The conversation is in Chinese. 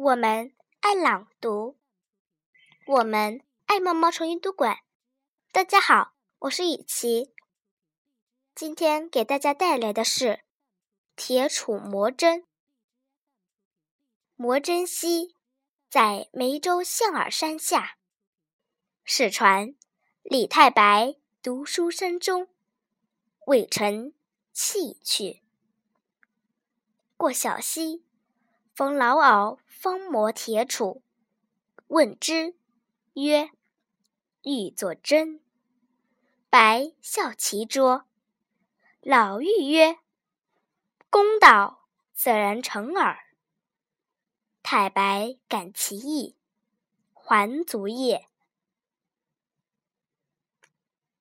我们爱朗读，我们爱猫猫虫阅读馆。大家好，我是雨琪。今天给大家带来的是《铁杵磨针》。磨针溪在梅州象耳山下，世传李太白读书声中，未成弃去。过小溪，逢老媪方磨铁杵，问之，曰：“欲作针。”白笑其拙。老妪曰：“公道自然成耳。”太白感其意，还卒业。